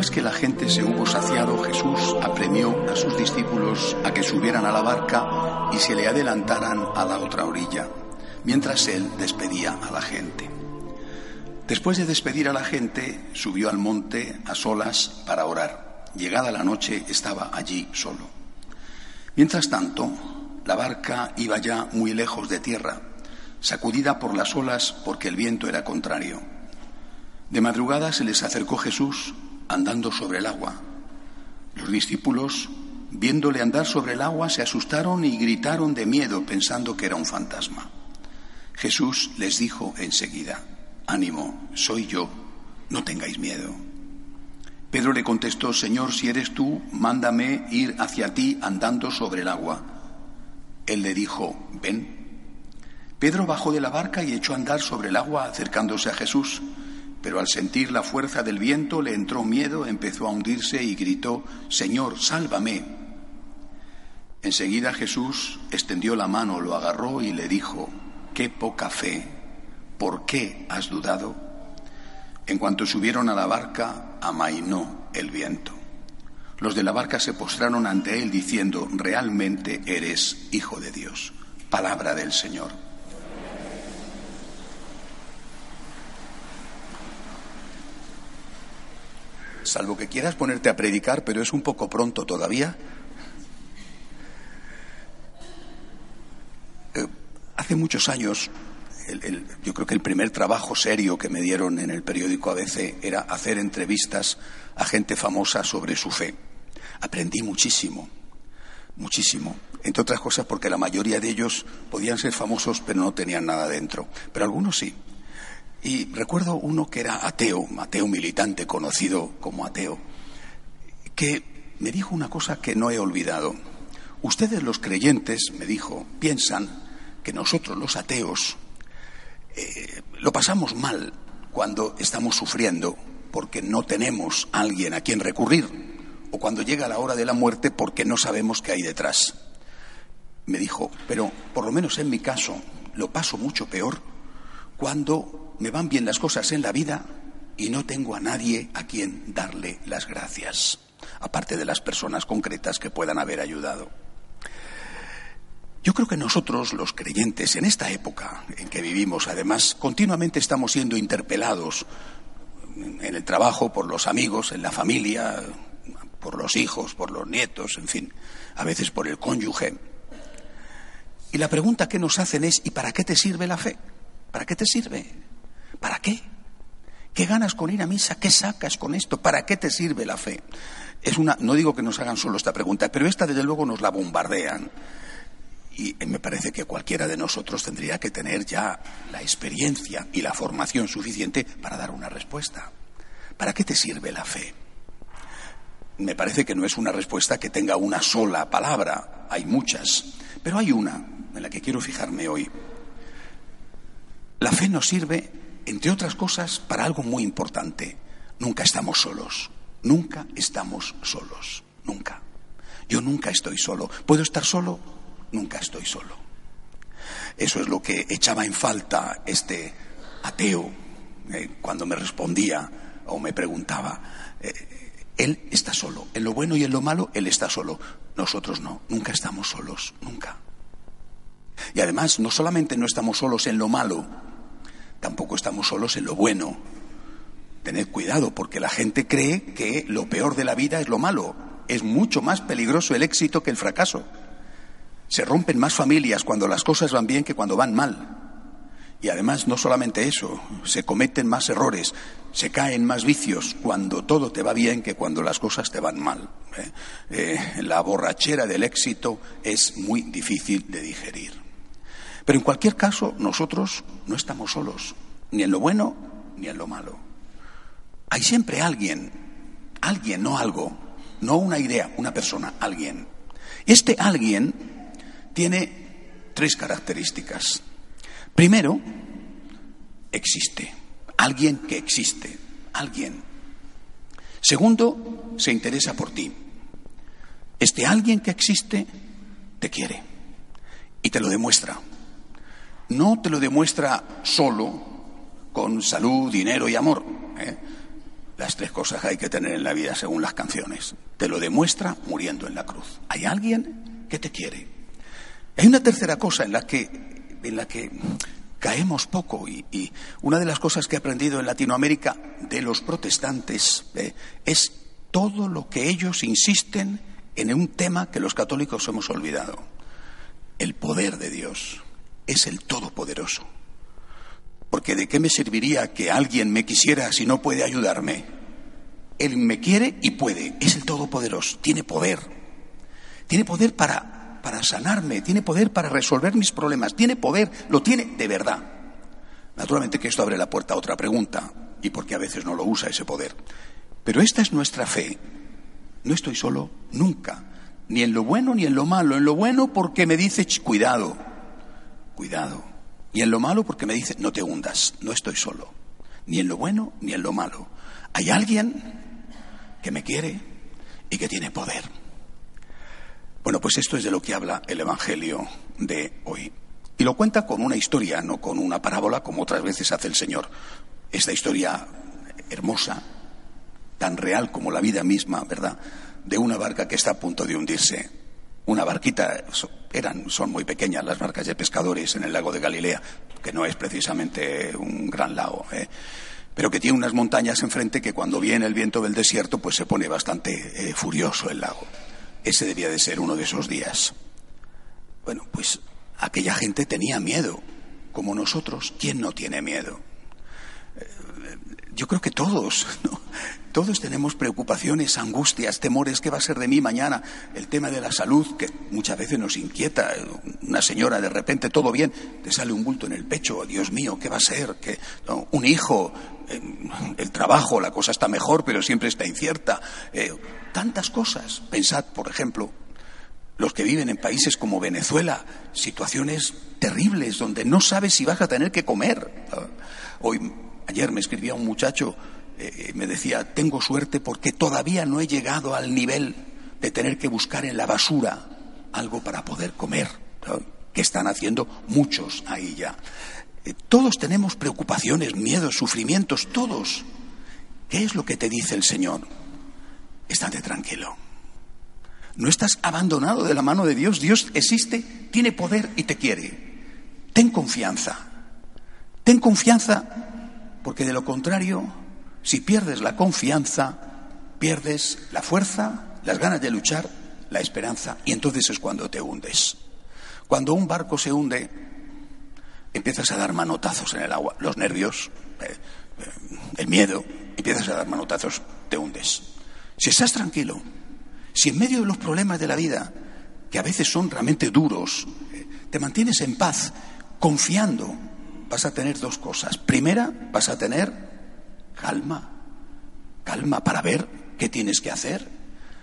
Después que la gente se hubo saciado, Jesús apremió a sus discípulos a que subieran a la barca y se le adelantaran a la otra orilla, mientras él despedía a la gente. Después de despedir a la gente, subió al monte a solas para orar. Llegada la noche estaba allí solo. Mientras tanto, la barca iba ya muy lejos de tierra, sacudida por las olas porque el viento era contrario. De madrugada se les acercó Jesús andando sobre el agua. Los discípulos, viéndole andar sobre el agua, se asustaron y gritaron de miedo pensando que era un fantasma. Jesús les dijo enseguida, ánimo, soy yo, no tengáis miedo. Pedro le contestó, Señor, si eres tú, mándame ir hacia ti andando sobre el agua. Él le dijo, ven. Pedro bajó de la barca y echó a andar sobre el agua acercándose a Jesús pero al sentir la fuerza del viento le entró miedo, empezó a hundirse y gritó, Señor, sálvame. Enseguida Jesús extendió la mano, lo agarró y le dijo, qué poca fe, ¿por qué has dudado? En cuanto subieron a la barca, amainó el viento. Los de la barca se postraron ante él diciendo, realmente eres hijo de Dios. Palabra del Señor. Salvo que quieras ponerte a predicar, pero es un poco pronto todavía. Eh, hace muchos años, yo creo que el primer trabajo serio que me dieron en el periódico ABC era hacer entrevistas a gente famosa sobre su fe. Aprendí muchísimo, muchísimo. Entre otras cosas porque la mayoría de ellos podían ser famosos pero no tenían nada dentro. Pero algunos sí. Y recuerdo uno que era ateo, ateo militante, conocido como ateo, que me dijo una cosa que no he olvidado. Ustedes los creyentes, me dijo, piensan que nosotros los ateos eh, lo pasamos mal cuando estamos sufriendo porque no tenemos a alguien a quien recurrir o cuando llega la hora de la muerte porque no sabemos qué hay detrás. Me dijo, pero por lo menos en mi caso lo paso mucho peor cuando me van bien las cosas en la vida y no tengo a nadie a quien darle las gracias, aparte de las personas concretas que puedan haber ayudado. Yo creo que nosotros, los creyentes, en esta época en que vivimos, además, continuamente estamos siendo interpelados en el trabajo, por los amigos, en la familia, por los hijos, por los nietos, en fin, a veces por el cónyuge. Y la pregunta que nos hacen es, ¿y para qué te sirve la fe? ¿Para qué te sirve? ¿Para qué? ¿Qué ganas con ir a misa? ¿Qué sacas con esto? ¿Para qué te sirve la fe? Es una, no digo que nos hagan solo esta pregunta, pero esta desde luego nos la bombardean. Y me parece que cualquiera de nosotros tendría que tener ya la experiencia y la formación suficiente para dar una respuesta. ¿Para qué te sirve la fe? Me parece que no es una respuesta que tenga una sola palabra, hay muchas, pero hay una en la que quiero fijarme hoy. La fe nos sirve entre otras cosas, para algo muy importante. Nunca estamos solos. Nunca estamos solos. Nunca. Yo nunca estoy solo. ¿Puedo estar solo? Nunca estoy solo. Eso es lo que echaba en falta este ateo eh, cuando me respondía o me preguntaba. Eh, él está solo. En lo bueno y en lo malo, él está solo. Nosotros no. Nunca estamos solos. Nunca. Y además, no solamente no estamos solos en lo malo, tampoco estamos solos en lo bueno. Tened cuidado, porque la gente cree que lo peor de la vida es lo malo. Es mucho más peligroso el éxito que el fracaso. Se rompen más familias cuando las cosas van bien que cuando van mal. Y además, no solamente eso, se cometen más errores, se caen más vicios cuando todo te va bien que cuando las cosas te van mal. ¿eh? Eh, la borrachera del éxito es muy difícil de digerir. Pero en cualquier caso, nosotros no estamos solos, ni en lo bueno ni en lo malo. Hay siempre alguien, alguien, no algo, no una idea, una persona, alguien. Este alguien tiene tres características. Primero, existe. Alguien que existe. Alguien. Segundo, se interesa por ti. Este alguien que existe te quiere y te lo demuestra. No te lo demuestra solo con salud, dinero y amor. ¿eh? Las tres cosas que hay que tener en la vida según las canciones. Te lo demuestra muriendo en la cruz. Hay alguien que te quiere. Hay una tercera cosa en la que en la que caemos poco y, una de las cosas que he aprendido en Latinoamérica de los protestantes eh, es todo lo que ellos insisten en un tema que los católicos hemos olvidado. El poder de Dios es el todopoderoso. Porque ¿de qué me serviría que alguien me quisiera si no puede ayudarme? Él me quiere y puede. Es el todopoderoso. Tiene poder. Tiene poder para para sanarme, tiene poder para resolver mis problemas, tiene poder, lo tiene de verdad. Naturalmente que esto abre la puerta a otra pregunta, y porque a veces no lo usa ese poder. Pero esta es nuestra fe. No estoy solo nunca, ni en lo bueno ni en lo malo. En lo bueno porque me dice, cuidado, cuidado. Y en lo malo porque me dice, no te hundas, no estoy solo. Ni en lo bueno ni en lo malo. Hay alguien que me quiere y que tiene poder. Bueno, pues esto es de lo que habla el Evangelio de hoy. Y lo cuenta con una historia, no con una parábola como otras veces hace el Señor. Esta historia hermosa, tan real como la vida misma, ¿verdad? De una barca que está a punto de hundirse. Una barquita, eran, son muy pequeñas las barcas de pescadores en el lago de Galilea, que no es precisamente un gran lago, ¿eh? pero que tiene unas montañas enfrente que cuando viene el viento del desierto, pues se pone bastante eh, furioso el lago. Ese debía de ser uno de esos días. Bueno, pues aquella gente tenía miedo, como nosotros. ¿Quién no tiene miedo? Eh, yo creo que todos, todos tenemos preocupaciones, angustias, temores, ¿qué va a ser de mí mañana? El tema de la salud, que muchas veces nos inquieta. Una señora, de repente, todo bien, te sale un bulto en el pecho, Dios mío, ¿qué va a ser? Un hijo, el trabajo, la cosa está mejor, pero siempre está incierta. Eh, tantas cosas. Pensad, por ejemplo, los que viven en países como Venezuela, situaciones terribles donde no sabes si vas a tener que comer. Hoy, ayer me escribía un muchacho, eh, me decía, tengo suerte porque todavía no he llegado al nivel de tener que buscar en la basura algo para poder comer, que están haciendo muchos ahí ya. Eh, todos tenemos preocupaciones, miedos, sufrimientos, todos. ¿Qué es lo que te dice el Señor? Estate tranquilo. No estás abandonado de la mano de Dios. Dios existe, tiene poder y te quiere. Ten confianza. Ten confianza porque de lo contrario, si pierdes la confianza, pierdes la fuerza, las ganas de luchar, la esperanza y entonces es cuando te hundes. Cuando un barco se hunde, empiezas a dar manotazos en el agua. Los nervios, eh, eh, el miedo, empiezas a dar manotazos, te hundes. Si estás tranquilo, si en medio de los problemas de la vida, que a veces son realmente duros, eh, te mantienes en paz, confiando, vas a tener dos cosas. Primera, vas a tener calma, calma para ver qué tienes que hacer.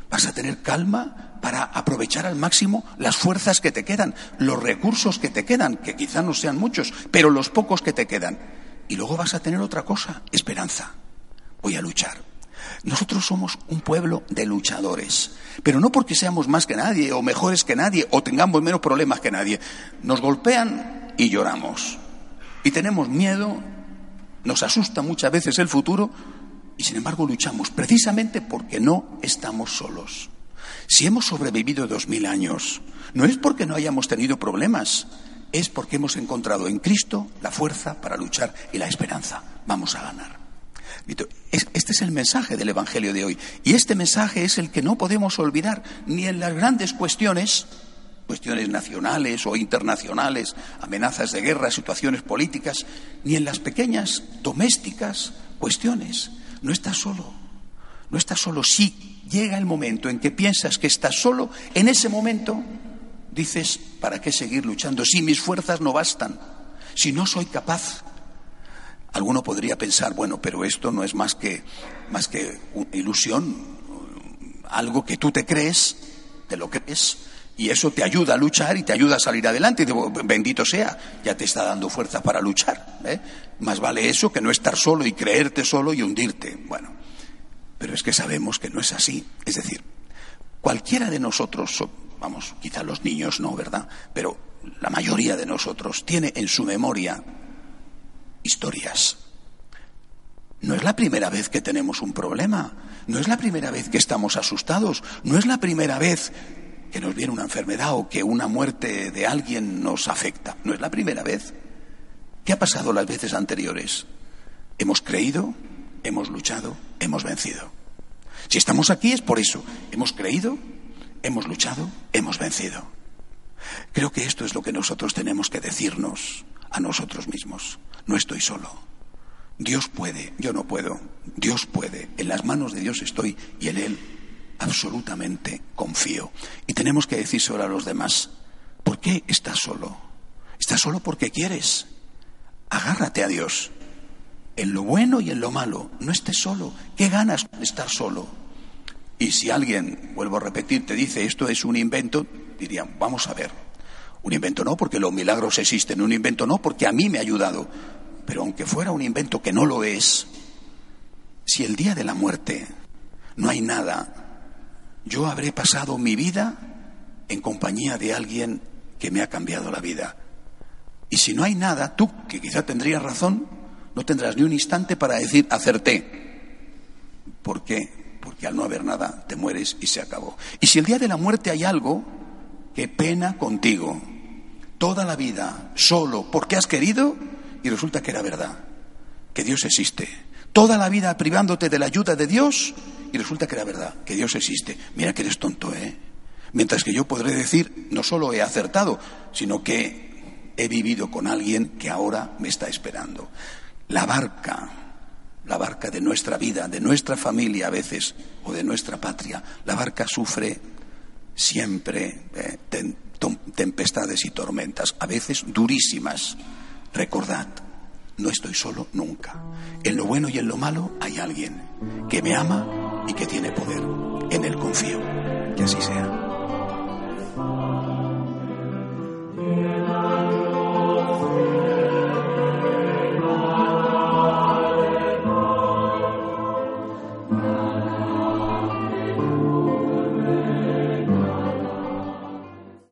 Vas a tener calma para aprovechar al máximo las fuerzas que te quedan, los recursos que te quedan, que quizá no sean muchos, pero los pocos que te quedan. Y luego vas a tener otra cosa, esperanza. Voy a luchar. Nosotros somos un pueblo de luchadores, pero no porque seamos más que nadie o mejores que nadie o tengamos menos problemas que nadie. Nos golpean y lloramos. Y tenemos miedo, nos asusta muchas veces el futuro y sin embargo luchamos precisamente porque no estamos solos. Si hemos sobrevivido dos mil años, no es porque no hayamos tenido problemas, es porque hemos encontrado en Cristo la fuerza para luchar y la esperanza. Vamos a ganar. Este es el mensaje del Evangelio de hoy. Y este mensaje es el que no podemos olvidar ni en las grandes cuestiones, cuestiones nacionales o internacionales, amenazas de guerra, situaciones políticas, ni en las pequeñas domésticas cuestiones. No estás solo, no estás solo. Si llega el momento en que piensas que estás solo, en ese momento dices, ¿para qué seguir luchando si mis fuerzas no bastan? Si no soy capaz. Alguno podría pensar, bueno, pero esto no es más que, más que una ilusión, algo que tú te crees, te lo crees, y eso te ayuda a luchar y te ayuda a salir adelante. Bendito sea, ya te está dando fuerza para luchar. ¿eh? Más vale eso que no estar solo y creerte solo y hundirte. Bueno, pero es que sabemos que no es así. Es decir, cualquiera de nosotros, vamos, quizá los niños no, ¿verdad? Pero la mayoría de nosotros tiene en su memoria historias. No es la primera vez que tenemos un problema, no es la primera vez que estamos asustados, no es la primera vez que nos viene una enfermedad o que una muerte de alguien nos afecta. No es la primera vez. ¿Qué ha pasado las veces anteriores? Hemos creído, hemos luchado, hemos vencido. Si estamos aquí es por eso. Hemos creído, hemos luchado, hemos vencido. Creo que esto es lo que nosotros tenemos que decirnos a nosotros mismos. No estoy solo. Dios puede, yo no puedo. Dios puede. En las manos de Dios estoy y en Él absolutamente confío. Y tenemos que decírselo a los demás, ¿por qué estás solo? ¿Estás solo porque quieres? Agárrate a Dios. En lo bueno y en lo malo, no estés solo. ¿Qué ganas de estar solo? Y si alguien, vuelvo a repetir, te dice esto es un invento, dirían, vamos a ver. Un invento no, porque los milagros existen. Un invento no, porque a mí me ha ayudado. Pero aunque fuera un invento que no lo es, si el día de la muerte no hay nada yo habré pasado mi vida en compañía de alguien que me ha cambiado la vida. Y si no hay nada, tú, que quizá tendrías razón, no tendrás ni un instante para decir acerté. ¿Por qué? Porque al no haber nada te mueres y se acabó. Y si el día de la muerte hay algo, qué pena contigo. Toda la vida, solo porque has querido y resulta que era verdad, que Dios existe. Toda la vida privándote de la ayuda de Dios y resulta que era verdad, que Dios existe. Mira que eres tonto, ¿eh? Mientras que yo podré decir, no solo he acertado, sino que he vivido con alguien que ahora me está esperando. La barca, la barca de nuestra vida, de nuestra familia a veces, o de nuestra patria, la barca sufre siempre eh, tempestades y tormentas, a veces durísimas. Recordad, no estoy solo nunca. En lo bueno y en lo malo hay alguien que me ama y que tiene poder. En él confío. Que así sea.